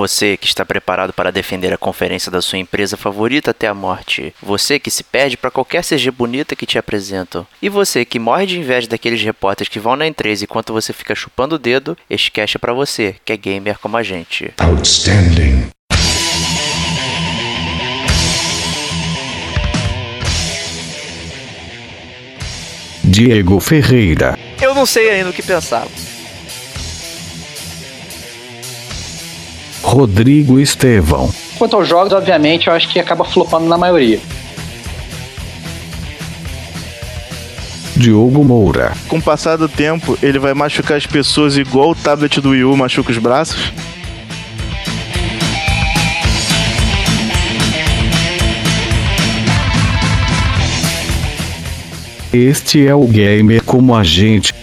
Você que está preparado para defender a conferência da sua empresa favorita até a morte. Você que se perde para qualquer CG bonita que te apresentam. E você que morre de inveja daqueles repórteres que vão na E3 enquanto você fica chupando o dedo, este cast é para você, que é gamer como a gente. Outstanding. Diego Ferreira. Eu não sei ainda o que pensar. Rodrigo Estevão. Quanto aos jogos, obviamente, eu acho que acaba flopando na maioria. Diogo Moura. Com o passar do tempo, ele vai machucar as pessoas igual o tablet do Wii U machuca os braços? Este é o gamer como a gente.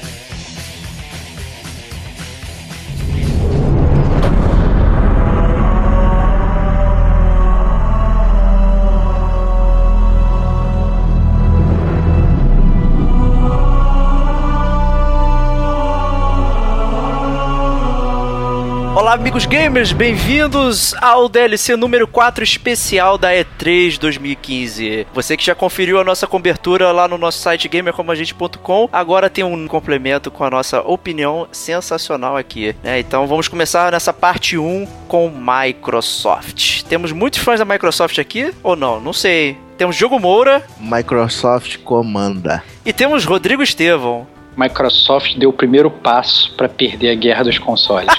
Amigos gamers, bem-vindos ao DLC número 4 especial da E3 2015. Você que já conferiu a nossa cobertura lá no nosso site gamercomagente.com, agora tem um complemento com a nossa opinião sensacional aqui, né? Então vamos começar nessa parte 1 com Microsoft. Temos muitos fãs da Microsoft aqui ou não? Não sei. Temos Diogo Moura Microsoft comanda. e temos Rodrigo Estevão. Microsoft deu o primeiro passo pra perder a guerra dos consoles.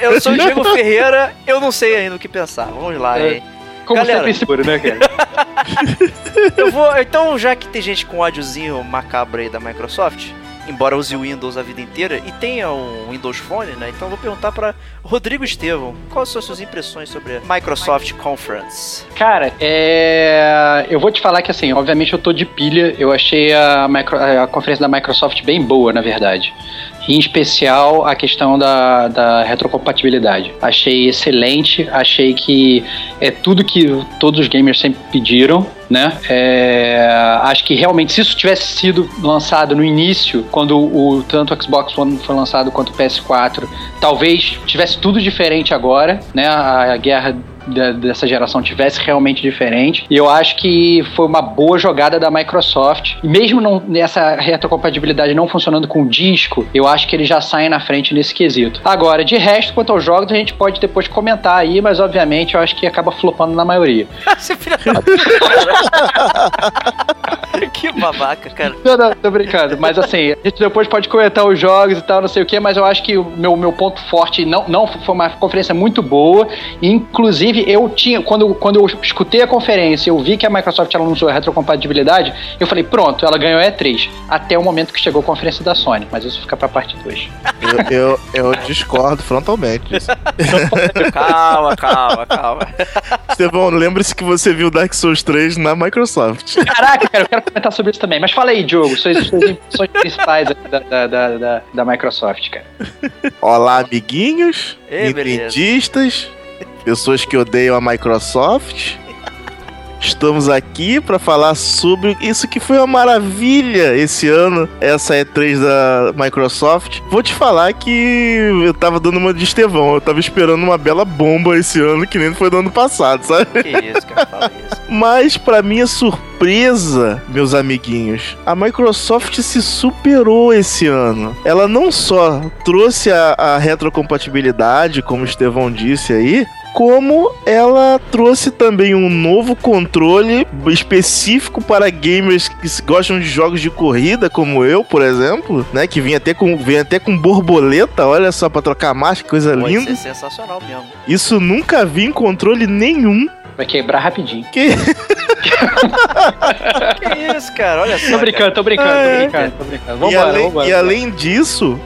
eu sou o Diego Ferreira, eu não sei ainda o que pensar. Vamos lá, É. hein? Como Galera. sempre seguro, né, cara? Eu vou. Então, já que tem gente com ódiozinho macabro aí da Microsoft, embora use o Windows a vida inteira e tenha um Windows Phone, né? Então vou perguntar para Rodrigo Estevão, quais são as suas impressões sobre a Microsoft Conference? Cara, é... eu vou te falar que assim, obviamente eu tô de pilha, eu achei a, micro- a conferência da Microsoft bem boa, na verdade. Em especial a questão da, da retrocompatibilidade. Achei excelente, achei que é tudo que todos os gamers sempre pediram, né? É, acho que realmente, se isso tivesse sido lançado no início, quando o tanto o Xbox One foi lançado quanto o PS4, talvez tivesse tudo diferente agora, né? A, a guerra dessa geração tivesse realmente diferente. E eu acho que foi uma boa jogada da Microsoft. Mesmo não, nessa retrocompatibilidade não funcionando com o disco, eu acho que eles já saem na frente nesse quesito. Agora, de resto, quanto aos jogos, a gente pode depois comentar aí, mas obviamente eu acho que acaba flopando na maioria. Puta. Que babaca, cara. Não, não, tô brincando. Mas assim, a gente depois pode comentar os jogos e tal, não sei o que, mas eu acho que o meu, meu ponto forte não, não foi uma conferência muito boa. Inclusive, eu tinha, quando, quando eu escutei a conferência, eu vi que a Microsoft ela anunciou a retrocompatibilidade, eu falei, pronto, ela ganhou a E3. Até o momento que chegou a conferência da Sony, mas isso fica pra parte 2. Eu, eu, eu discordo frontalmente disso. Calma, calma, calma. Estevão, lembre-se que você viu Dark Souls 3 na Microsoft. Caraca, cara, eu quero comentar sobre isso também. Mas fala aí, Diogo, suas, suas impressões principais da, da, da, da, da Microsoft, cara. Olá, amiguinhos, Ei, beleza. Pessoas que odeiam a Microsoft. Estamos aqui para falar sobre isso que foi uma maravilha esse ano, essa E3 da Microsoft. Vou te falar que eu tava dando uma de Estevão, eu tava esperando uma bela bomba esse ano, que nem foi do ano passado, sabe? Que isso, cara, fala isso. Mas, pra minha surpresa, meus amiguinhos, a Microsoft se superou esse ano. Ela não só trouxe a, a retrocompatibilidade, como o Estevão disse aí, como ela trouxe também um novo controle específico para gamers que gostam de jogos de corrida, como eu, por exemplo, né? Que vem até com, vem até com borboleta, olha só, pra trocar marcha, que coisa linda. ser sensacional mesmo. Isso nunca vi em controle nenhum. Vai quebrar rapidinho. Que Que isso, cara, olha só. Tô brincando, tô brincando, É. tô brincando, tô brincando. e, Vambora, além, vambora. e além disso,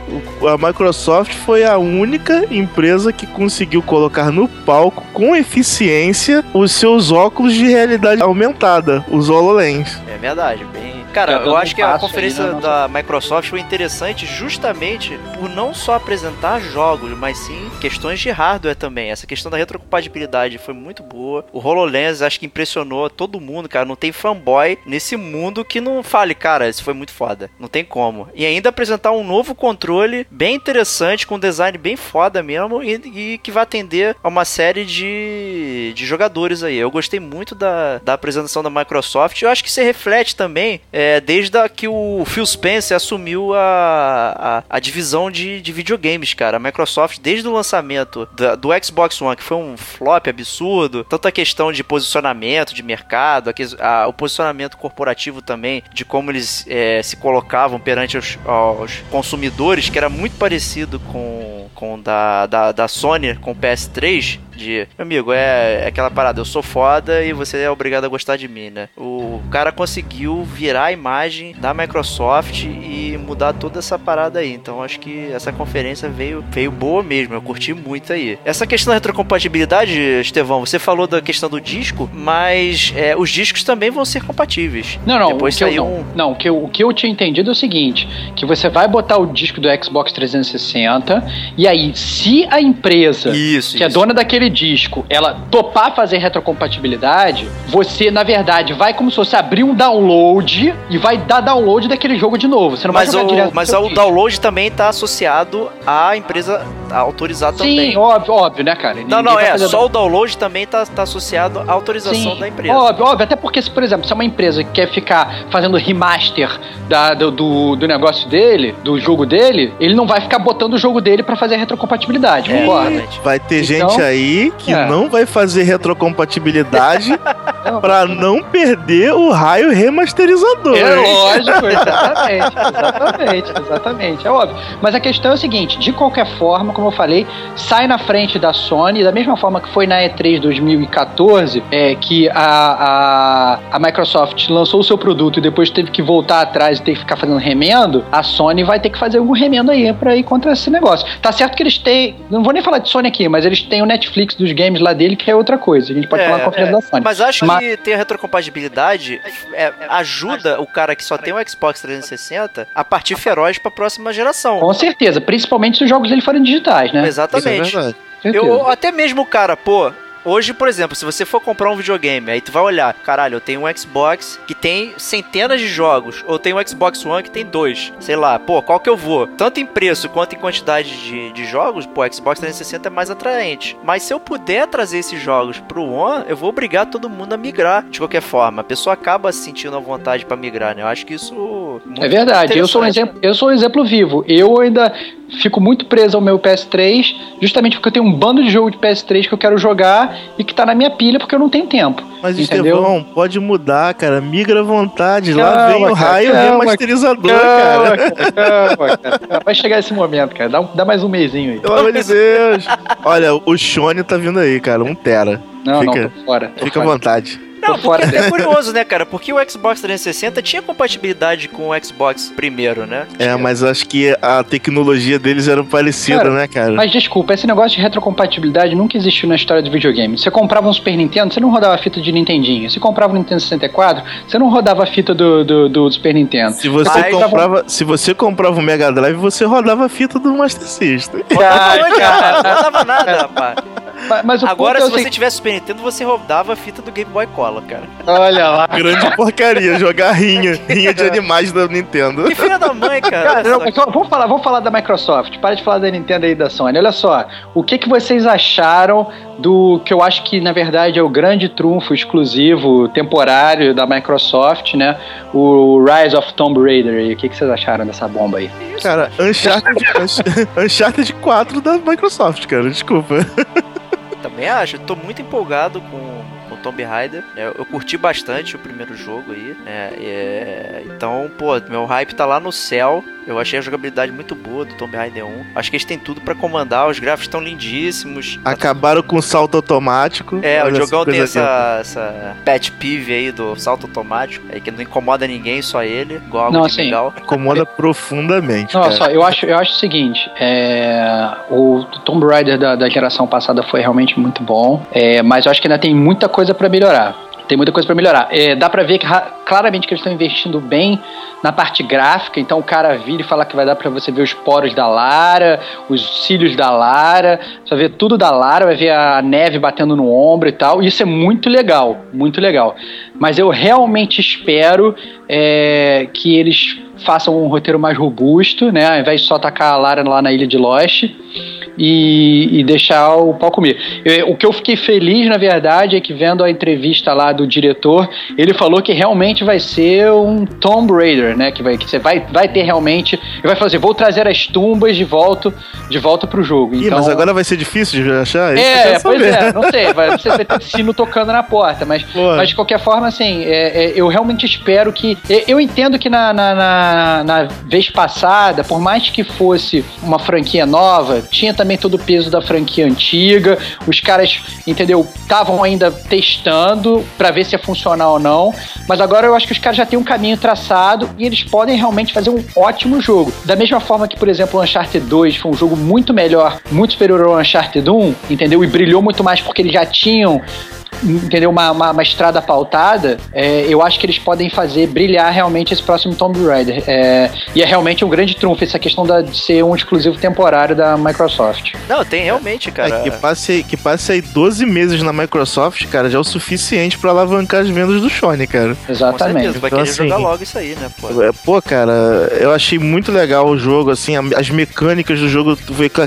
a Microsoft foi a única empresa que conseguiu colocar no palco com eficiência os seus óculos de realidade aumentada, os HoloLens. É verdade, bem. Cara, Já eu acho que a aí conferência da Microsoft foi interessante justamente por não só apresentar jogos, mas sim questões de hardware também. Essa questão da retrocompatibilidade foi muito boa. O HoloLens acho que impressionou todo mundo, cara. Não tem fanboy nesse mundo que não fale, cara, isso foi muito foda. Não tem como. E ainda apresentar um novo controle bem interessante, com um design bem foda mesmo, e, e que vai atender a uma série de, de jogadores aí. Eu gostei muito da, da apresentação da Microsoft. Eu acho que se reflete também é, desde a, que o Phil Spencer assumiu a, a, a divisão de, de videogames, cara. A Microsoft, desde o lançamento da- do Xbox One, que foi um flop absurdo, tanto a questão de posicionamento de mercado, a a- o posicionamento corporativo também, de como eles é, se colocavam perante os, aos consumidores, que era muito parecido com, com da, da, da Sony, com o PS3, de, amigo, é, é aquela parada, eu sou foda e você é obrigado a gostar de mim, né? O cara conseguiu virar imagem da Microsoft e mudar toda essa parada aí. Então acho que essa conferência veio, veio boa mesmo, eu curti muito aí. Essa questão da retrocompatibilidade, Estevão, você falou da questão do disco, mas é, os discos também vão ser compatíveis. Não, não, Depois o que eu, não, um. não, o que, eu, o que eu tinha entendido é o seguinte: que você vai botar o disco do Xbox 360, e aí, se a empresa Isso, que é isso. dona daquele disco, ela topar fazer retrocompatibilidade, você, na verdade, vai como se fosse abrir um download e vai dar download daquele jogo de novo. Você não Mas, vai jogar direto o, no mas o disco. download também tá associado à empresa autorizar também. Sim, óbvio, óbvio, né, cara? Não, Ninguém não, vai é. Só o download também tá, tá associado à autorização Sim, da empresa. Óbvio, óbvio. Até porque, se, por exemplo, se é uma empresa que quer ficar fazendo remaster da- do, do, do negócio dele, do jogo dele, ele não vai ficar botando o jogo dele pra fazer a retrocompatibilidade, É, concorda? Vai ter Então, gente aí que é. não vai fazer retrocompatibilidade pra não perder o raio remasterizador. É hein? lógico, exatamente, exatamente, exatamente, é óbvio. Mas a questão é o seguinte, de qualquer forma, como eu falei, sai na frente da Sony, da mesma forma que foi na E3 2014, é, que a, a, a Microsoft lançou o seu produto e depois teve que voltar atrás e ter que ficar fazendo remendo, a Sony vai ter que fazer algum remendo aí pra ir contra esse negócio. Tá certo que eles têm, não vou nem falar de Sony aqui, mas eles têm o Netflix dos games lá dele, que é outra coisa. A gente pode É, falar na conferência é. da Sony. Mas acho Mas- que ter a retrocompatibilidade é, ajuda o cara que só tem o Xbox 360 a partir feroz pra próxima geração. Com certeza, principalmente se os jogos dele forem digitais, né? Isso é Exatamente. verdade. Eu, até mesmo o cara, pô. Hoje, por exemplo, se você for comprar um videogame, aí tu vai olhar, caralho, eu tenho um Xbox que tem centenas de jogos, ou tem um Xbox One que tem dois. Sei lá, pô, qual que eu vou? Tanto em preço quanto em quantidade de, de jogos, pô, Xbox 360 é mais atraente. Mas se eu puder trazer esses jogos pro One, eu vou obrigar todo mundo a migrar de qualquer forma. A pessoa acaba se sentindo à vontade pra migrar, né? Eu acho que isso. É verdade, eu sou, um exemplo, eu sou um exemplo vivo. Eu ainda fico muito preso ao meu PS3, justamente porque eu tenho um bando de jogo de PS3 que eu quero jogar e que tá na minha pilha porque eu não tenho tempo. Mas, Entendeu? Estevão, pode mudar, cara. Migra à vontade. Lá Calma, vem o raio calma, remasterizador, Calma, cara. calma, cara. Vai chegar esse momento, cara. Dá, um- dá mais um mêsinho aí. Pelo amor de Deus. Olha, o Shone tá vindo aí, cara. Um tera. Não, Fica- não, tô fora. Tô Fica à fora. vontade. Não, Tô fora porque é curioso, né, cara? Porque o Xbox 360 tinha compatibilidade com o Xbox primeiro, né? É, Tinha. mas acho que a tecnologia deles era parecida, Cara, né, cara? Mas desculpa, esse negócio de retrocompatibilidade nunca existiu na história do videogame. Você comprava um Super Nintendo, você não rodava a fita de Nintendinho. Você comprava um Nintendo 64, você não rodava a fita do, do, do Super Nintendo. Se você, Mas- comprava, se você comprava o Mega Drive, você rodava a fita do Master System. Cara, rapaz? Não rodava nada, rapaz. Mas, mas Agora, é se você seguinte- tivesse Super Nintendo, você rodava a fita do Game Boy Color, cara. Olha lá. Grande porcaria, jogar rinha. Rinha de animais da Nintendo. Que filha da mãe, cara. Cara, não, só. vamos, falar, vamos falar da Microsoft. Para de falar da Nintendo aí e da Sony. Olha só, o que, que vocês acharam do que eu acho que na verdade é o grande trunfo exclusivo temporário da Microsoft, né? O Rise of Tomb Raider. aí. O que, que vocês acharam dessa bomba aí? Cara, Uncharted, Uncharted 4 da Microsoft, cara. Desculpa. Também acho. Tô muito empolgado com, com Tomb Raider. Eu, eu curti bastante o primeiro jogo aí. né? É, então, pô, meu hype tá lá no céu. Eu achei a jogabilidade muito boa do Tomb Raider 1. Acho que eles têm tudo pra comandar. Os gráficos estão lindíssimos. Acabaram com o salto automático. É, o jogão tem essa, essa pet peeve aí do salto automático, aí que não incomoda ninguém, só ele, igual algo Não, assim, legal. Incomoda profundamente, Não, cara. só, eu acho, eu acho o seguinte, é, o Tomb Raider da, da geração passada foi realmente muito bom, é, mas eu acho que ainda tem muita coisa pra melhorar. Tem muita coisa pra melhorar. É, dá pra ver que claramente que eles estão investindo bem na parte gráfica. Então o cara vira e fala que vai dar para você ver os poros da Lara, os cílios da Lara, você vai ver tudo da Lara, vai ver a neve batendo no ombro e tal. Isso é muito legal, muito legal. Mas eu realmente espero é, que eles façam um roteiro mais robusto, né? Ao invés de só tacar a Lara lá na ilha de Lost e, e deixar o pau comer. Eu, o que eu fiquei feliz, na verdade, é que vendo a entrevista lá do diretor, ele falou que realmente vai ser um Tomb Raider, né? Que, vai, que você vai, vai ter realmente. Ele vai fazer, vou trazer as tumbas de volta, de volta pro jogo. Ih, então, mas agora vai ser difícil de achar? É, quero pois é, não sei, vai, você vai ter sino tocando na porta, mas, mas de qualquer forma, assim, é, é, eu realmente espero que. é, Eu entendo que na, na, na, na vez passada, por mais que fosse uma franquia nova, tinha também todo o peso da franquia antiga, os caras, entendeu, estavam ainda testando pra ver se ia funcionar ou não, mas agora eu acho que os caras já têm um caminho traçado e eles podem realmente fazer um ótimo jogo. Da mesma forma que, por exemplo, o Uncharted 2 foi um jogo muito melhor, muito superior ao Uncharted 1, entendeu? E brilhou muito mais porque eles já tinham entendeu? Uma, uma, uma estrada pautada, é, eu acho que eles podem fazer brilhar realmente esse próximo Tomb Raider. É, e é realmente um grande trunfo essa questão da, de ser um exclusivo temporário da Microsoft. Não, tem realmente, cara. É, que, passe, que passe aí 12 meses na Microsoft, cara, já é o suficiente pra alavancar as vendas do Sony, cara. Com Exatamente. certeza, vai Então, querer assim, jogar logo isso aí, né, pô? É, Pô, cara, eu achei muito legal o jogo, assim, a- as mecânicas do jogo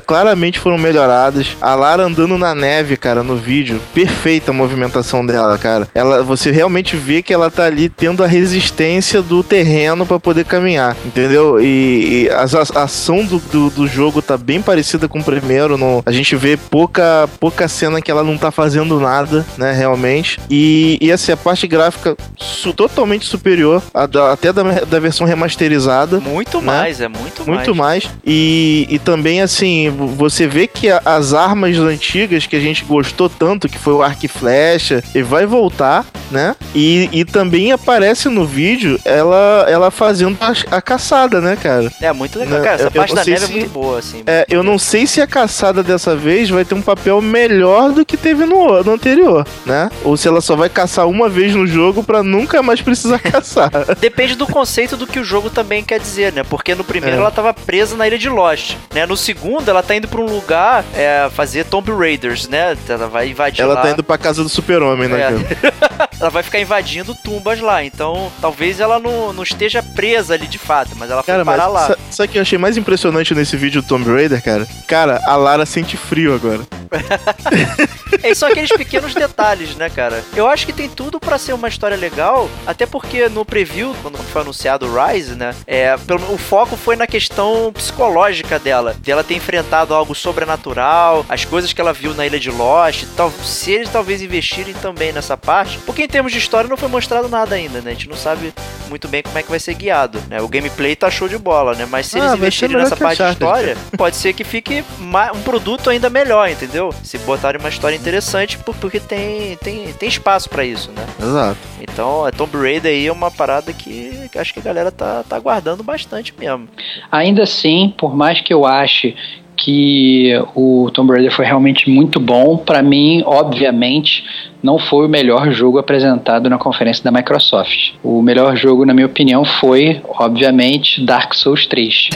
claramente foram melhoradas. A Lara andando na neve, cara, no vídeo, perfeita a movimentação dela, cara. Ela, você realmente vê que ela tá ali tendo a resistência do terreno pra poder caminhar, entendeu? E, e as- a, ação do, do, do jogo tá bem parecida com o primeiro. No, a gente vê pouca, pouca cena que ela não tá fazendo nada, né, realmente. E, e assim, a parte gráfica su- totalmente superior da- até da, da versão remasterizada. Muito né? mais, é muito, Muito mais. E, e também, assim, vo- você vê que a- as armas antigas que a gente gostou tanto, que foi o arco e flecha, e vai voltar, né? E, e também aparece no vídeo ela, ela fazendo a, a caçada, né, cara? É muito legal, Não, cara. Essa eu- eu parte não da neve se- é muito boa, assim. É, eu não sei se a caçada dessa vez vai ter um papel melhor do que teve no, no anterior, né? Ou se ela só vai caçar uma vez no jogo pra nunca mais precisar caçar. Depende do conceito do que o jogo também quer dizer, né? Porque no primeiro É. ela tava presa na ilha de Lost, né? No segundo ela tá indo pra um lugar é, fazer Tomb Raiders, né? Ela vai invadir Ela lá. tá indo pra casa do super-homem, né, É. ela vai ficar invadindo tumbas lá. Então, talvez ela não, não esteja presa ali de fato, mas ela foi Cara, mas parar lá. sa- sabe o que eu achei mais impressionante nesse vídeo do Tomb Raider, cara? Cara, a Lara sente frio agora. É, são aqueles pequenos detalhes, né, cara? Eu acho que tem tudo pra ser uma história legal, até porque no preview, quando foi anunciado o Rise, né, é, pelo, o foco foi na questão psicológica dela, dela ter enfrentado algo sobrenatural, as coisas que ela viu na Ilha de Lost, tal, se eles talvez investirem também nessa parte, porque termos de história não foi mostrado nada ainda, né, a gente não sabe muito bem como é que vai ser guiado, né, o gameplay tá show de bola, né, mas se Ah, eles investirem nessa parte de história, pode ser que fique um produto ainda melhor, entendeu? Se botarem uma história interessante, por- porque tem, tem, tem espaço pra isso, né? Exato. Então, a Tomb Raider aí é uma parada que acho que a galera tá, tá aguardando bastante mesmo. Ainda assim, por mais que eu ache que o Tomb Raider foi realmente muito bom, pra mim, obviamente, não foi o melhor jogo apresentado na conferência da Microsoft. O melhor jogo, na minha opinião, foi, obviamente, Dark Souls 3.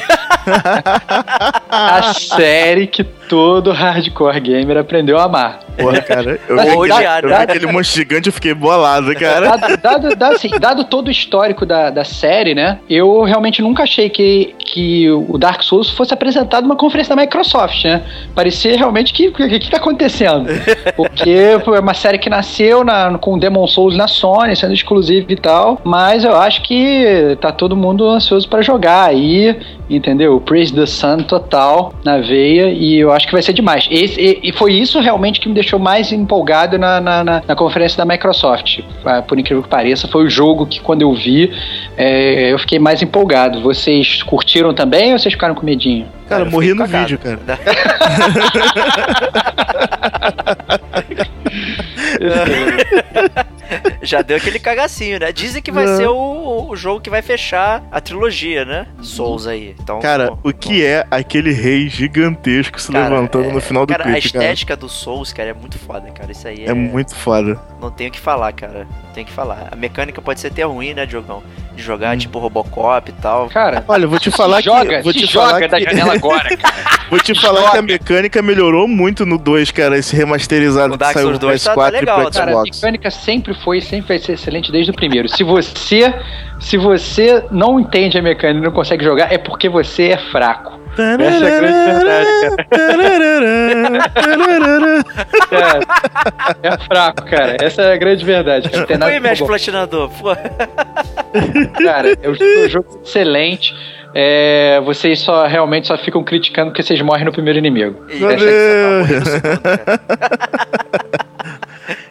a série que todo hardcore gamer aprendeu a amar. Porra, cara, eu Ou vi, aquele, eu né? vi aquele monstro gigante eu fiquei bolado, cara. Dado, dado, dado, assim, dado todo o histórico da, da série, né? Eu realmente nunca achei que, que o Dark Souls fosse apresentado numa conferência da Microsoft, né? Parecia realmente que o que, que tá acontecendo? Porque é uma série que nasceu na, com Demon Souls na Sony, sendo exclusivo e tal, mas eu acho que tá todo mundo ansioso pra jogar aí, entendeu? Praise the Sun total na veia e eu acho que vai ser demais. Esse, e, e foi isso realmente que me deixou mais empolgado na, na, na- na conferência da Microsoft. Ah, Por incrível que pareça, foi o jogo que quando eu vi, é, eu fiquei mais empolgado. Vocês curtiram também ou vocês ficaram com medinho? Cara, eu morri no cagado. vídeo, cara. Já deu aquele cagacinho, né? Dizem que vai Não. ser o, o jogo que vai fechar a trilogia, né? Souls aí. Então, Cara, bom, o que é aquele rei gigantesco se Cara, levantando no final do Cara, a clipe, cara? estética do Souls, cara, é muito foda, cara. Isso aí é. É muito foda. Não tenho o que falar, cara. O que falar. A mecânica pode ser até ruim, né, Diogão? De jogar Hum. tipo Robocop e tal. Cara, Olha, vou te se falar joga, que vou se te joga falar da que, janela agora, cara. vou te falar que a mecânica melhorou muito no 2, cara, esse remasterizado O Dark que saiu no 2 tá- PS4 tá legal, e pro Cara, a Xbox. mecânica sempre foi e sempre vai ser excelente desde o primeiro. Se você, se você não entende a mecânica e não consegue jogar, é porque você é fraco. Essa é a grande verdade, É, é fraco, cara. Essa é a grande verdade. Cara, tem nada platinador. Pô, Cara, é um jogo- excelente. É, vocês só realmente só ficam criticando porque vocês morrem no primeiro inimigo. e- Meu Essa que você tá morrendo no segundo, cara.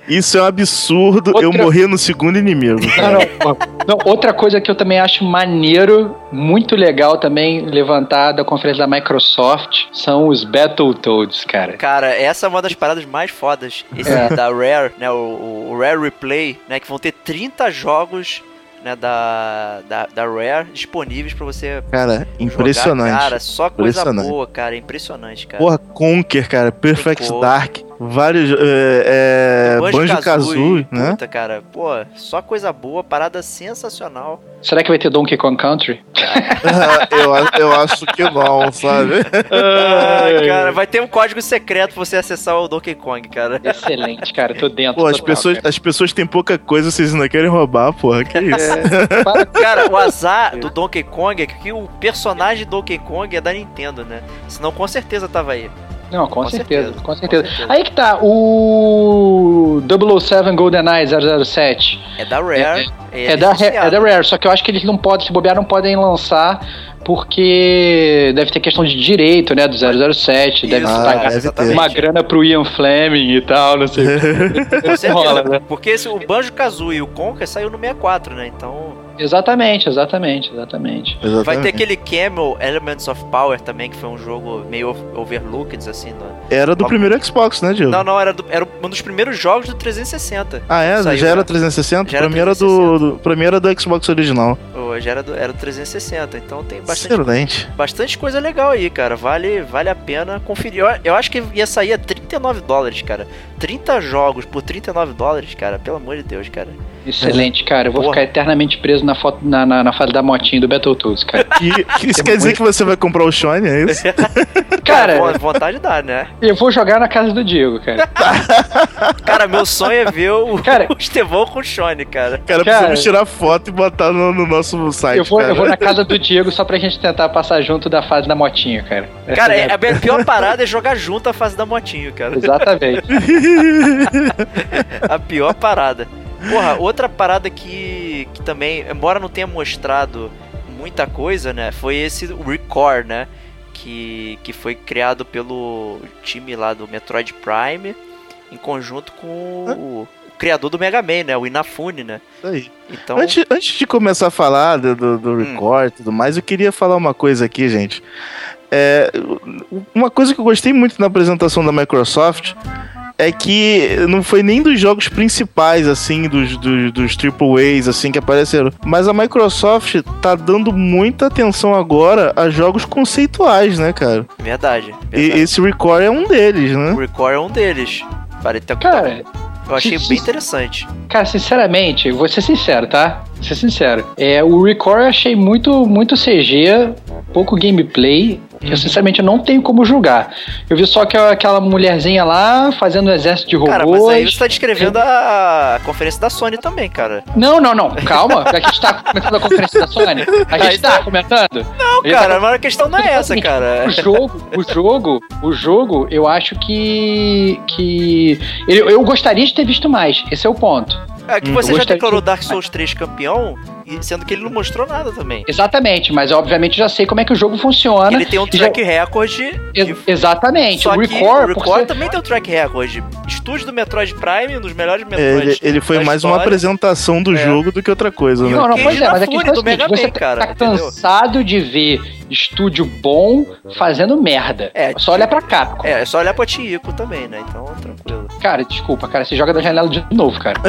Isso é um absurdo. Eu Outra- morri no segundo inimigo. Não, não. Não, outra coisa que eu também acho maneiro, muito legal também levantar da conferência da Microsoft, são os Battletoads, cara. Cara, essa é uma das paradas mais fodas. Esse É. da Rare, né? O, o- Rare Replay, né? Que vão ter 30 jogos né, da, da, da Rare disponíveis pra você Cara, impressionante. jogar. Cara, só coisa Impressionante. boa, cara. Impressionante, cara. Porra, Conker, cara, Perfect. Dark, vários. É, é, Banjo Kazooie, né? Puta, cara. Pô, só coisa boa, parada sensacional. Será que vai ter Donkey Kong Country? eu, a- eu acho que não, sabe? Ah, cara, vai ter um código secreto pra você acessar o Donkey Kong, cara. Excelente, cara. Tô dentro. Pô, as total, pessoas, cara. as pessoas têm pouca coisa, vocês ainda querem roubar, porra, que isso? É, Cara, o azar do Donkey Kong é que o personagem Donkey Kong é da Nintendo, né? Senão com certeza tava aí. Não, com, Com certeza, certeza, com com certeza. Aí que tá, o 007 GoldenEye 007 É da Rare. é, da, licenciado. é da Rare, só que eu acho que eles não podem, se bobear, não podem lançar porque deve ter questão de direito, né, do 007, deve Ah, pagar deve uma grana pro Ian Fleming e tal, não sei. Com certeza, Rola, né? porque esse, o Banjo Kazooie e o Conker saiu no 64, né? Então exatamente, exatamente, exatamente. vai Exatamente. ter aquele Camel Elements of Power também, que foi um jogo meio over- overlooked, assim. No... Era do primeiro Xbox, né, Diego? Não, não, era, do- era um dos primeiros jogos do 360. Ah, é? Saiu, já era né? 360? Já era pra, mim era 360. do, do, pra mim era do Xbox original. Hoje era do, era do 360, então tem bastante Excelente. bastante coisa legal aí, cara. Vale, vale a pena conferir. Eu, eu acho que ia sair a 39 dólares, cara. 30 jogos por 39 dólares, cara. Pelo amor de Deus, cara. Excelente, cara. Eu vou Porra. ficar eternamente preso na, foto, na, na, na fase da motinha do Battletoads, cara. E, que isso quer dizer que você vai comprar o Shone, é isso? Cara, vo- vontade dá, né? eu vou jogar na casa do Diego, cara. Cara, meu sonho é ver o, Cara- o Estevão com o Shone, cara. Cara, Cara- precisamos tirar foto e botar no, no nosso site, Eu vou, cara. eu vou na casa do Diego só pra gente tentar passar junto da fase da motinha, cara. Essa Cara, é é, a pior parada é jogar junto a fase da motinho, cara. Exatamente. A pior parada. Porra, outra parada que, que também, embora não tenha mostrado muita coisa, né? Foi esse Record, né? Que, que foi criado pelo time lá do Metroid Prime em conjunto com o, o criador do Mega Man, né? O Inafune, né? Aí. Então, Antes, antes de começar a falar do, do, do Hum. Record e tudo mais, eu queria falar uma coisa aqui, gente. É, uma coisa que eu gostei muito na apresentação da Microsoft é que não foi nem dos jogos principais, assim, dos, dos, dos AAAs, assim, que apareceram. Mas a Microsoft tá dando muita atenção agora a jogos conceituais, né, cara? verdade. E verdade. esse Record é um deles, né? O Record é um deles. Parei até- Cara, eu achei se- bem interessante. cara, sinceramente, vou ser sincero, tá? Vou ser sincero. É, o Record eu achei muito, muito CG, pouco gameplay. Eu, sinceramente, eu não tenho como julgar. Eu vi só que aquela mulherzinha lá fazendo um exército de robôs. Cara, mas aí você tá descrevendo a conferência da Sony também, cara. Não, não, não. Calma. A gente tá comentando a conferência da Sony. A gente tá tá- comentando. Não, cara, tá- mas a questão não é essa, cara. O jogo, o jogo, o jogo, eu acho que. que eu, eu gostaria de ter visto mais. Esse é o ponto. É que Hum, você eu já declarou de- Dark Souls 3 campeão, e sendo que ele não mostrou nada também. Exatamente, mas obviamente já sei como é que o jogo funciona. Ele tem um e já- track record. Ex- Exatamente. Só o que Record, o Record ser- também tem um track record estúdio do Metroid Prime, um dos melhores É, Metroid. ele, ele foi da mais uma história. apresentação do É. jogo do que outra coisa, né? Não, não, pois é, mas a Fúria questão é do o seguinte, Mega você Man, cara, tá entendeu? cansado de ver estúdio bom fazendo merda. É, Só olha pra cá. É, é só olhar pra Tico também, né? Então, tranquilo. Cara, desculpa, cara, você joga da janela de novo, cara.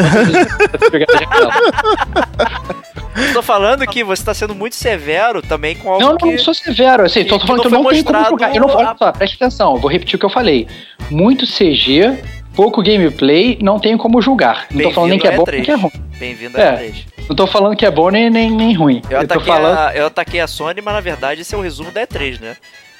Tô falando que você tá sendo muito severo também com algo Não, não, que... não sou severo. Assim, tô que falando que eu não tenho como jogar. Eu não a- olha só, preste atenção, eu vou repetir o que eu falei. Muito CG, pouco gameplay, não tenho como julgar. Não tô falando nem que é bom nem que é ruim. Bem-vindo a É. E3. Não tô falando que é bom nem, nem, nem ruim. Eu Eu, tô ataquei, falando. a, eu ataquei a Sony, mas na verdade esse é o resumo da E3, né?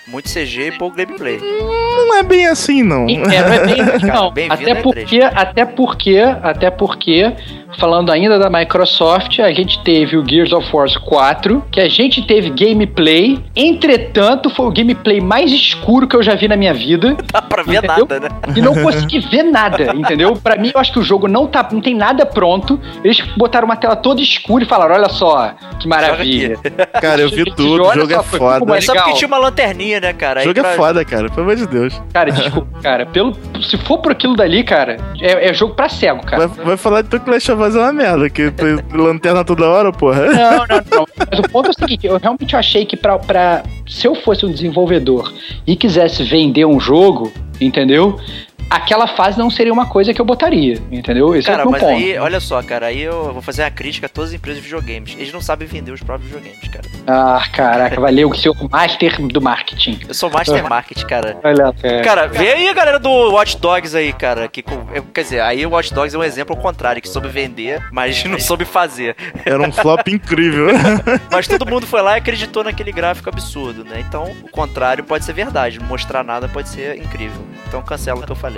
Muito CG e pouco gameplay. Não é bem assim, não. É, não é bem, não. Bem-vindo Até à porque, até porque, até porque, falando ainda da Microsoft, a gente teve o Gears of War 4, que a gente teve gameplay. Entretanto, foi o gameplay mais escuro que eu já vi na minha vida. Dá pra ver Entendeu? nada, né? E não consegui ver nada, entendeu? Pra mim, eu acho que o jogo não, tá, não tem nada pronto. Eles botaram uma tela toda escura e falaram: olha só, que maravilha. Cara, eu vi tudo, o olha jogo só, é foi foda. é Só porque tinha uma lanterninha, né, cara? Aí jogo pra- é foda, cara, pelo amor de Deus. Cara, desculpa, cara. Pelo, se for por aquilo dali, cara, é, é jogo pra cego, cara. Vai, vai falar de teu Clash of Us é uma merda, que lanterna toda hora, porra. Não, não, não. Mas o ponto é o seguinte, eu realmente achei que pra, pra se eu fosse um desenvolvedor e quisesse vender um jogo, entendeu? Aquela fase não seria uma coisa que eu botaria, entendeu? Esse é Cara, o meu mas ponto. aí, olha só, cara, aí eu vou fazer uma crítica a todas as empresas de videogames. Eles não sabem vender os próprios videogames, cara. Ah, caraca, valeu o seu master do marketing. Eu sou Master Market, cara. Olha, é. Cara, vê aí a galera do Watch Dogs aí, cara. Que, é, quer dizer, aí o Watch Dogs é um exemplo ao contrário, que soube vender, mas não soube fazer. Era um flop incrível. Mas todo mundo foi lá e acreditou naquele gráfico absurdo, né? Então, o contrário pode ser verdade. Não mostrar nada pode ser incrível. Então, cancela o que eu falei.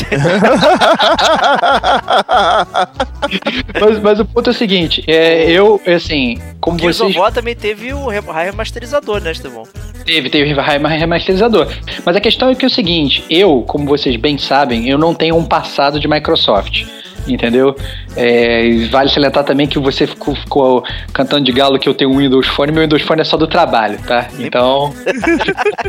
mas, mas o ponto é o seguinte, é, eu, assim, como Gears vocês... War também teve o re- remasterizador, né, Estevão? Teve, teve rem- remasterizador. Mas a questão é que é o seguinte, eu, como vocês bem sabem, eu não tenho um passado de Microsoft. Entendeu? É, vale salientar também que você ficou, ficou cantando de galo que eu tenho um Windows Phone, meu Windows Phone é só do trabalho, tá? Então.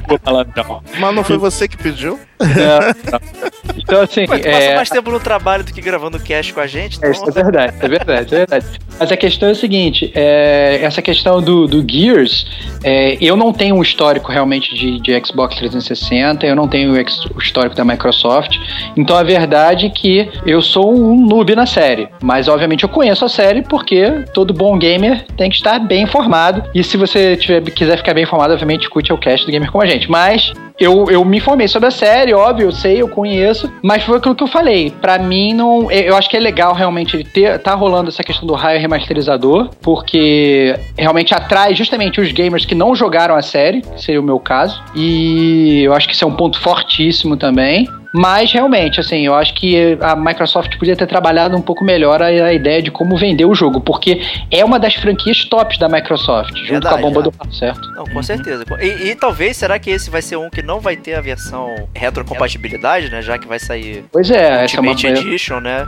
Vou falar então. Mas não foi você que pediu? Não, não. Então, assim. Tu é, passa mais tempo no trabalho do que gravando cast com a gente, É, isso então... é verdade, é verdade, é verdade. Mas a questão é o seguinte: é, essa questão do, do Gears, é, eu não tenho um histórico realmente de, de Xbox 360, eu não tenho o histórico da Microsoft. Então a verdade é que eu sou um noob na série. Mas obviamente eu conheço a série porque todo bom gamer tem que estar bem informado. E se você tiver, quiser ficar bem informado, obviamente escute o cast do Gamer com a gente. Mas eu, eu me informei sobre a série, óbvio, eu sei, eu conheço, mas foi aquilo que eu falei. Pra mim, não. Eu acho que é legal realmente ele ter, tá rolando essa questão do raio remasterizador, porque realmente atrai justamente os gamers que não jogaram a série, que seria o meu caso. E eu acho que isso é um ponto fortíssimo também. Mas realmente, assim, eu acho que a Microsoft podia ter trabalhado um pouco melhor a, a ideia de como vender o jogo, porque é uma das franquias tops da Microsoft, junto Verdade, com a bomba é. do pato, certo? Não, com certeza. E, e talvez, será que esse vai ser um que não vai ter a versão retrocompatibilidade, né? Já que vai sair Pois é, essa é uma Ultimate Edition, né?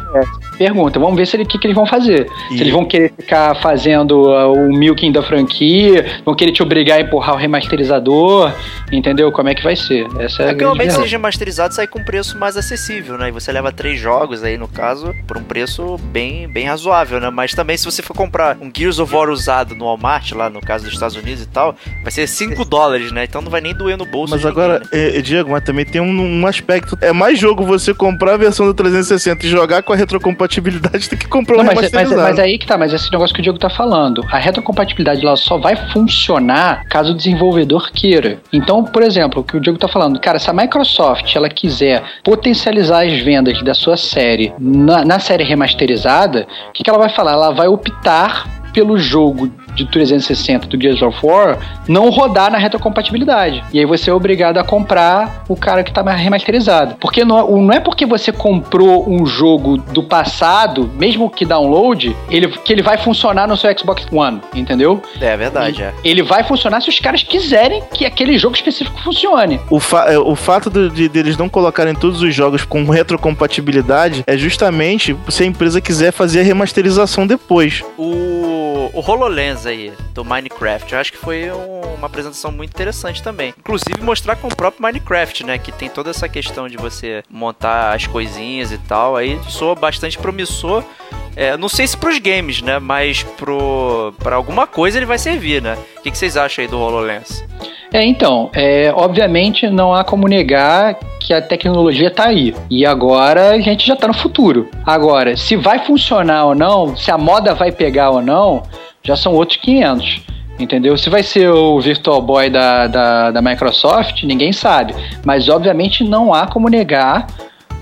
pergunta. Vamos ver se ele- o que, que eles vão fazer. E- Se eles vão querer ficar fazendo uh, o milking da franquia, vão querer te obrigar a empurrar o remasterizador, entendeu? Como é que vai ser? Essa é, É que verdade. seja remasterizado sai com preço mais acessível, né? E você leva três jogos aí, no caso, por um preço bem, bem razoável, né? Mas também se você for comprar um Gears of War usado no Walmart, lá no caso dos Estados Unidos e tal, vai ser 5 dólares, né? Então não vai nem doer no bolso. Mas agora, ninguém, né? Diego, mas também tem um, um aspecto. É mais jogo você comprar a versão do 360 e jogar com a retrocompatibilidade do que comprar Não, um mas, mas, mas aí que tá, mas esse negócio que o Diego tá falando, a retrocompatibilidade ela só vai funcionar caso o desenvolvedor queira. Então, por exemplo, o que o Diego tá falando, cara, se a Microsoft ela quiser potencializar as vendas da sua série na, na série remasterizada, o que, que ela vai falar? Ela vai optar pelo jogo de 360 do Gears of War não rodar na retrocompatibilidade. E aí você é obrigado a comprar o cara que tá mais remasterizado. Porque não, é- não é porque você comprou um jogo do passado, mesmo que download, ele, que ele vai funcionar no seu Xbox One, entendeu? É verdade, é. Ele vai funcionar se os caras quiserem que aquele jogo específico funcione. O, fa- é, o fato de, de- deles não colocarem todos os jogos com retrocompatibilidade é justamente se a empresa quiser fazer a remasterização depois. O o, o Aí, do Minecraft. Eu acho que foi um- uma apresentação muito interessante também. Inclusive mostrar com o próprio Minecraft, né? Que tem toda essa questão de você montar as coisinhas e tal. Aí soa bastante promissor. É, não sei se pros games, né? Mas pro, pra alguma coisa ele vai servir, né? O que, que vocês acham aí do HoloLens? É, então, é, obviamente não há como negar que a tecnologia tá aí. E agora a gente já tá no futuro. Agora, se vai funcionar ou não, se a moda vai pegar ou não, já são outros 500. Entendeu? Se vai ser o Virtual Boy da, da, da Microsoft, ninguém sabe. Mas obviamente não há como negar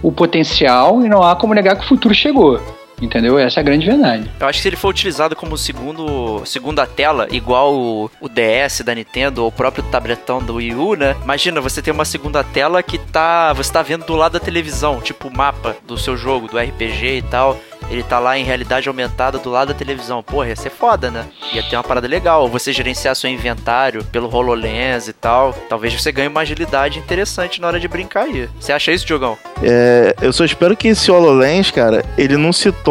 o potencial e não há como negar que o futuro chegou. Entendeu? Essa é a grande verdade. Eu acho que se ele for utilizado como segundo, segunda tela, igual o, o DS da Nintendo ou o próprio tabletão do Wii U, né? Imagina, você tem uma segunda tela que tá. Você tá vendo do lado da televisão, tipo o mapa do seu jogo, do RPG e tal. Ele tá lá em realidade aumentada do lado da televisão. Porra, ia ser foda, né? Ia ter uma parada legal. Você gerenciar seu inventário pelo HoloLens e tal. Talvez você ganhe uma agilidade interessante na hora de brincar aí. Você acha isso, Diogão? É, eu só espero que esse HoloLens, cara, ele não se torne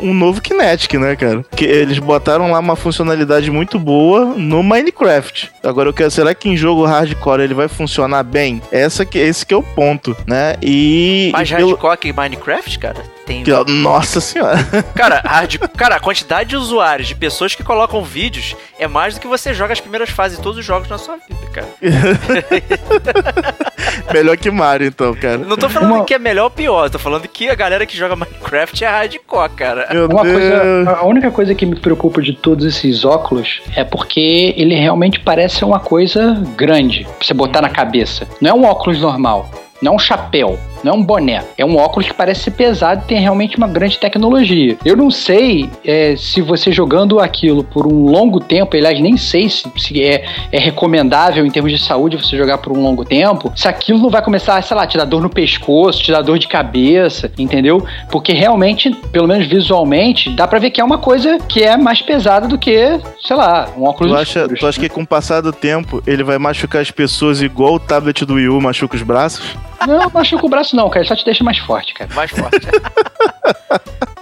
um novo Kinetic, né, cara? Porque eles botaram lá uma funcionalidade muito boa no Minecraft. Agora eu quero, será que em jogo hardcore ele vai funcionar bem? Essa que, esse que é o ponto, né? E. Mais e pelo- hardcore que Minecraft, cara? Tem que, ó, Nossa senhora. Cara, hard... cara, a quantidade de usuários, de pessoas que colocam vídeos é mais do que você joga as primeiras fases de todos os jogos na sua vida, cara. Melhor que Mario, então, cara. Não tô falando Uma- que é melhor ou pior, tô falando que a galera que joga Minecraft é hardcore, cara. Meu Uma Deus. coisa, a única coisa que me preocupa de todos esses óculos é porque ele realmente parece uma coisa grande pra você botar na cabeça. Não é um óculos normal, não é um chapéu, não é um boné. É um óculos que parece ser pesado e tem realmente uma grande tecnologia. Eu não sei é, se você jogando aquilo por um longo tempo, aliás, nem sei se, se é, é recomendável em termos de saúde você jogar por um longo tempo, se aquilo não vai começar, sei lá, te dar dor no pescoço, te dar dor de cabeça, entendeu? Porque realmente, pelo menos visualmente, dá pra ver que é uma coisa que é mais pesada do que, sei lá, um óculos Tu acha, escuros, tu acha que com o passar do tempo ele vai machucar as pessoas igual o tablet do Wii U machuca os braços? Não, machuca o braço não, cara, só te deixa mais forte, cara. Mais forte.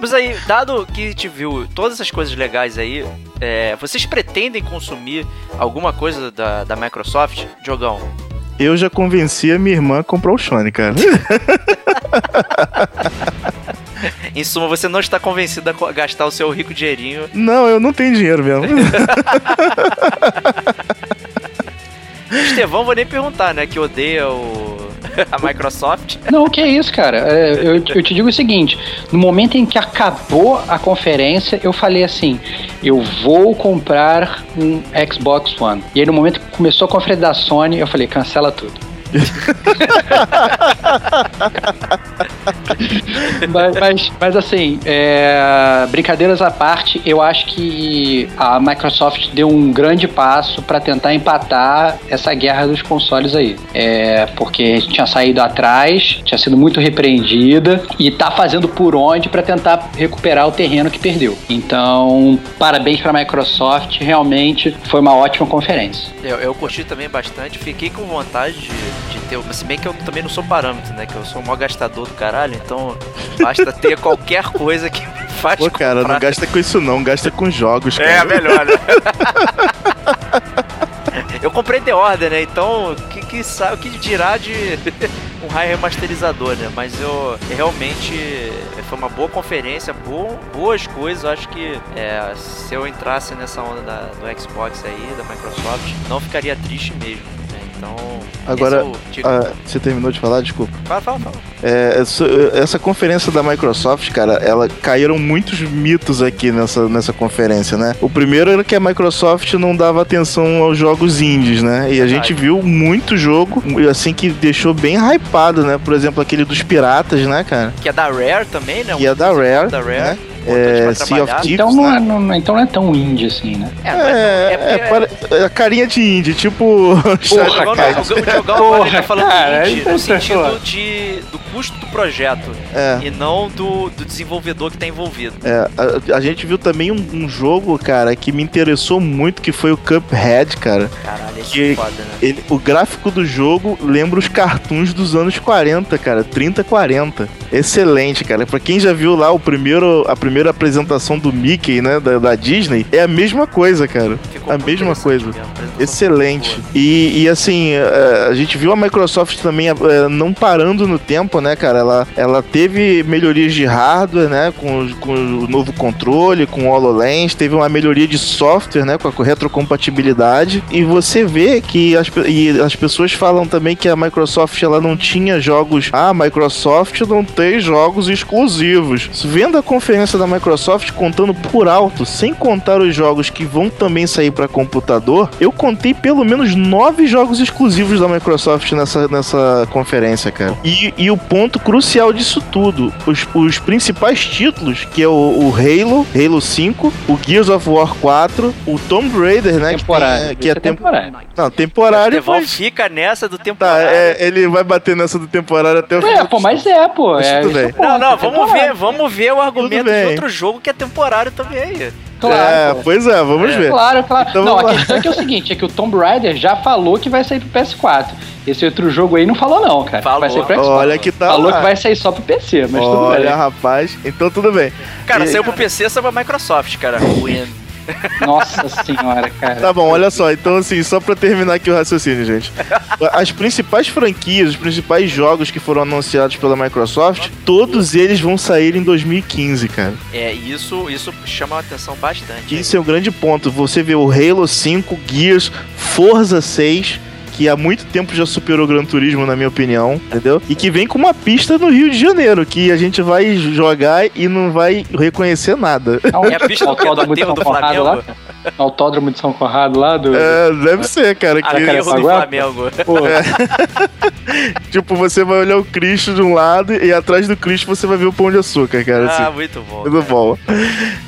Mas aí, dado que te viu todas essas coisas legais aí, é, vocês pretendem consumir alguma coisa da, da Microsoft? Diogão, Eu já convenci a minha irmã a comprar o Sony, cara. em suma, você não está convencido a gastar o seu rico dinheirinho. Não, eu não tenho dinheiro mesmo. Estevão, vou nem perguntar, né? Que odeia o... a Microsoft. Não, que é isso, cara. É, eu, eu te digo o seguinte: no momento em que acabou a conferência, eu falei assim: eu vou comprar um Xbox One. E aí, no momento que começou a conferência da Sony, eu falei: cancela tudo. mas, mas, mas, assim, é, brincadeiras à parte, eu acho que a Microsoft deu um grande passo para tentar empatar essa guerra dos consoles aí. É, porque tinha saído atrás, tinha sido muito repreendida e tá fazendo por onde para tentar recuperar o terreno que perdeu. Então, parabéns para a Microsoft, realmente foi uma ótima conferência. Eu, eu curti também bastante, fiquei com vontade de, de ter. Se bem que eu também não sou parâmetro, né? Que eu sou o maior gastador do caralho, então basta ter qualquer coisa que me faz Pô, cara, não comprar. gasta com isso não, gasta com jogos, cara. É, melhor, né? Eu comprei The Order, né? Então, o que, que, o que dirá de um raio remasterizador, né? Mas eu realmente foi uma boa conferência, bo- boas coisas. Eu acho que é, se eu entrasse nessa onda da- do Xbox aí, da Microsoft, não ficaria triste mesmo. Então, Agora, é Ah, você terminou de falar? Desculpa. fala, fala, fala. É, essa, essa conferência da Microsoft, cara, ela caíram muitos mitos aqui nessa, nessa conferência, né? O primeiro era que a Microsoft não dava atenção aos jogos indies, né? E a gente viu muito jogo, assim, que deixou bem hypado, né? Por exemplo, aquele dos piratas, né, cara? Que é da Rare também, né? Que é da Rare, Da Rare. né? Importante É, pra Sea of trabalhar. Então não, né? é, não, então não é tão indie assim, né? É, é, É, é, é, a carinha de indie, tipo. Diogão, cara. o Diogão tá Porra, falando cara, indie no é sentido de, do custo do projeto É. e não do, do desenvolvedor que tá envolvido. É, a, a gente viu também um, um jogo, cara, que me interessou muito, que foi o Cuphead, cara. Caralho, esse Que- é foda, né? Ele, o gráfico do jogo lembra os cartoons dos anos 40, cara. 30, 40. Excelente, cara. Pra quem já viu lá o primeiro, a primeira apresentação do Mickey, né, da, da Disney, é a mesma coisa, cara. Ficou a mesma coisa. mesmo, Excelente. E, e, assim, eh, a gente viu a Microsoft também eh, não parando no tempo, né, cara? Ela, ela teve melhorias de hardware, né? Com, com o novo controle, com o HoloLens, teve uma melhoria de software, né? Com a retrocompatibilidade. E você vê que as, e as pessoas falam também que a Microsoft ela não tinha jogos. Ah, a Microsoft não tem jogos exclusivos. Vendo a conferência da Microsoft contando por alto, sem contar os jogos que vão também sair para computador, eu contei pelo menos nove jogos exclusivos da Microsoft nessa, nessa conferência, cara. E, e o ponto crucial disso tudo, os, os principais títulos, que é o, o Halo, Halo 5, o Gears of War 4, o Tomb Raider, né? Temporário. Que, tem- que é tempo, temporário. não, temporário, Estevão mas... fica nessa do Tá, temporário. é, ele vai bater nessa do temporário até o É, pô, mas é, pô. Mas é, tudo bem. é Não, não, é vamos ver, vamos ver o argumento de outro jogo que é temporário também. Claro, é, pois é, vamos É. ver. Claro, claro. Então não, a questão é que é o seguinte, é que o Tomb Raider já falou que vai sair pro PS4. Esse outro jogo aí não falou não, cara. Falou. Vai sair pro Xbox. Olha que tá Falou lá. que vai sair só pro PC, mas tudo Olha, bem. rapaz, então tudo bem. Cara, E- saiu pro PC, saiu pra Microsoft, cara. Win. Nossa senhora, cara. Tá bom, olha só, então assim, só pra terminar aqui o raciocínio, gente. As principais franquias, os principais jogos que foram anunciados pela Microsoft, todos eles vão sair em 2015, cara. É, isso, isso chama a atenção bastante. Isso é um grande ponto. Você vê o Halo 5, Gears, Forza 6, que há muito tempo já superou o Gran Turismo, na minha opinião, entendeu? E que vem com uma pista no Rio de Janeiro, que a gente vai jogar e não vai reconhecer nada. É a pista do quê? Do Conrado lá? Autódromo de São Conrado lá do. É, deve ser, cara. Que, cara, Aterro do Agora- Flamengo. Pô, tipo, você vai olhar o Cristo de um lado e atrás do Cristo você vai ver o Pão de Açúcar, cara. assim. Ah, muito bom. Tudo cara. bom.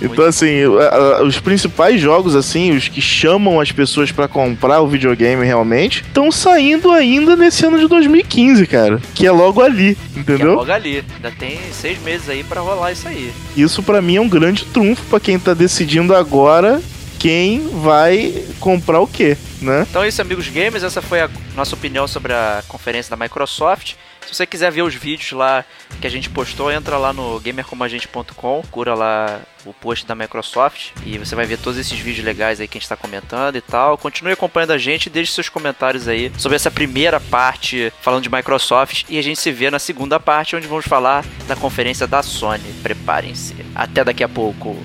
Então, assim, a- a- os principais jogos, assim, os que chamam as pessoas pra comprar o videogame realmente, estão saindo ainda nesse ano de 2015, cara. Que é logo ali, Que é entendeu? logo ali. Ainda tem seis meses aí pra rolar isso aí. Isso pra mim é um grande trunfo pra quem tá decidindo agora quem vai comprar o quê, né? Então é isso, amigos gamers. Essa foi a nossa opinião sobre a conferência da Microsoft. Se você quiser ver os vídeos lá que a gente postou, entra lá no gamercomagente.com, cura lá o post da Microsoft e você vai ver todos esses vídeos legais aí que a gente está comentando e tal. Continue acompanhando a gente deixe seus comentários aí sobre essa primeira parte falando de Microsoft e a gente se vê na segunda parte onde vamos falar da conferência da Sony. Preparem-se. Até daqui a pouco.